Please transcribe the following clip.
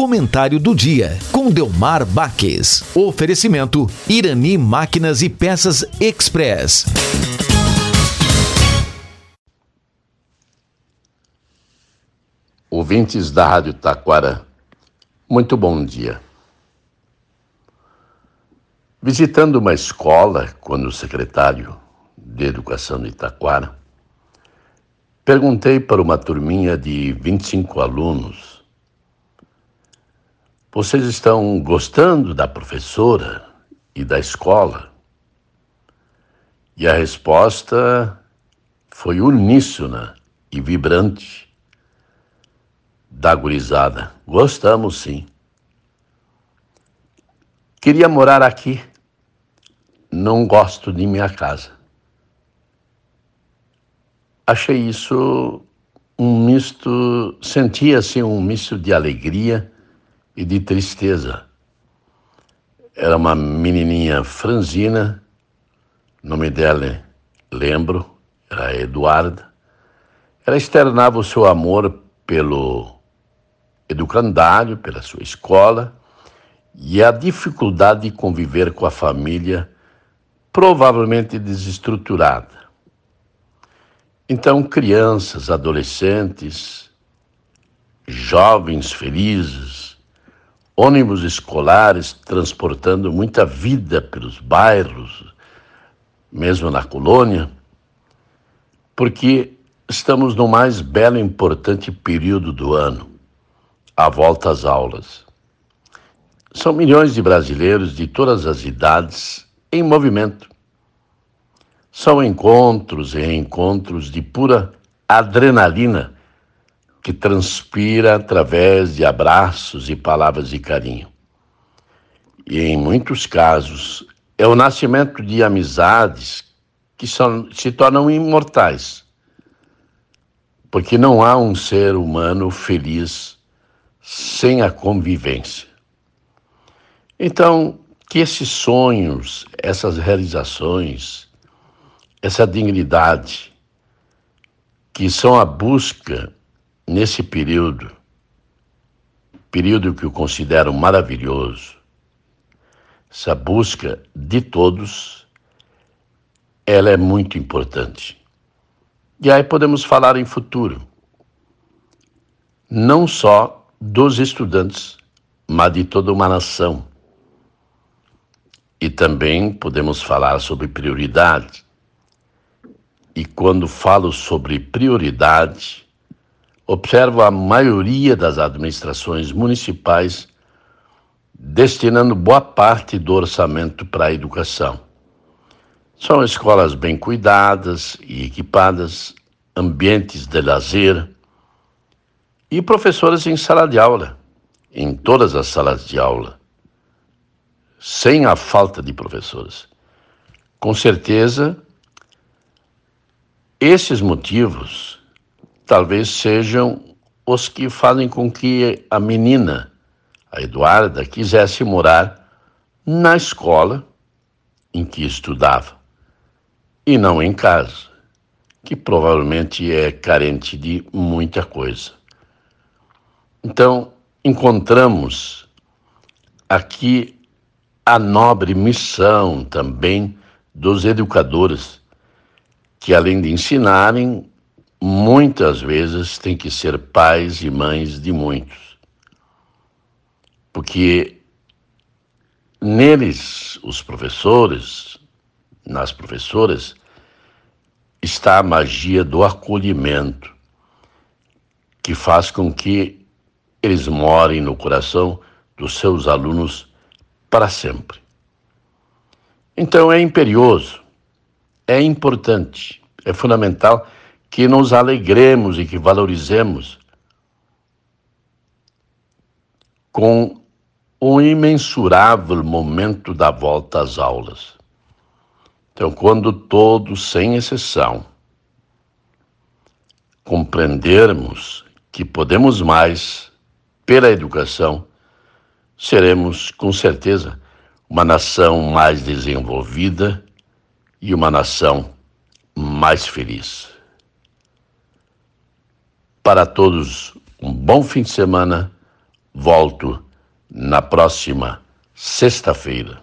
Comentário do dia com Delmar Baques. Oferecimento Irani Máquinas e Peças Express. Ouvintes da Rádio Taquara, muito bom dia. Visitando uma escola, quando secretário de Educação de Taquara, perguntei para uma turminha de 25 alunos vocês estão gostando da professora e da escola? E a resposta foi uníssona e vibrante da gurizada. Gostamos sim. Queria morar aqui. Não gosto de minha casa. Achei isso um misto, sentia assim um misto de alegria e de tristeza. Era uma menininha franzina, nome dela lembro, era Eduarda. Ela externava o seu amor pelo educandário, pela sua escola e a dificuldade de conviver com a família, provavelmente desestruturada. Então, crianças, adolescentes, jovens felizes, ônibus escolares transportando muita vida pelos bairros, mesmo na colônia, porque estamos no mais belo e importante período do ano, a volta às aulas. São milhões de brasileiros de todas as idades em movimento. São encontros e encontros de pura adrenalina que transpira através de abraços e palavras de carinho. E em muitos casos é o nascimento de amizades que são, se tornam imortais, porque não há um ser humano feliz sem a convivência. Então, que esses sonhos, essas realizações, essa dignidade, que são a busca nesse período, período que eu considero maravilhoso, essa busca de todos, ela é muito importante. E aí podemos falar em futuro, não só dos estudantes, mas de toda uma nação. E também podemos falar sobre prioridade. E quando falo sobre prioridade, observo a maioria das administrações municipais destinando boa parte do orçamento para a educação. São escolas bem cuidadas e equipadas, ambientes de lazer e professores em sala de aula, em todas as salas de aula, sem a falta de professores. Com certeza, esses motivos talvez sejam os que fazem com que a menina, a Eduarda, quisesse morar na escola em que estudava e não em casa, que provavelmente é carente de muita coisa. Então, encontramos aqui a nobre missão também dos educadores, que além de ensinarem, muitas vezes têm que ser pais e mães de muitos. Porque neles, os professores, nas professoras, está a magia do acolhimento, que faz com que eles morem no coração dos seus alunos para sempre. Então é imperioso, é importante, é fundamental que nos alegremos e que valorizemos com o imensurável momento da volta às aulas. Então, quando todos, sem exceção, compreendermos que podemos mais pela educação, seremos, com certeza, uma nação mais desenvolvida e uma nação mais feliz. Para todos, um bom fim de semana, volto na próxima sexta-feira.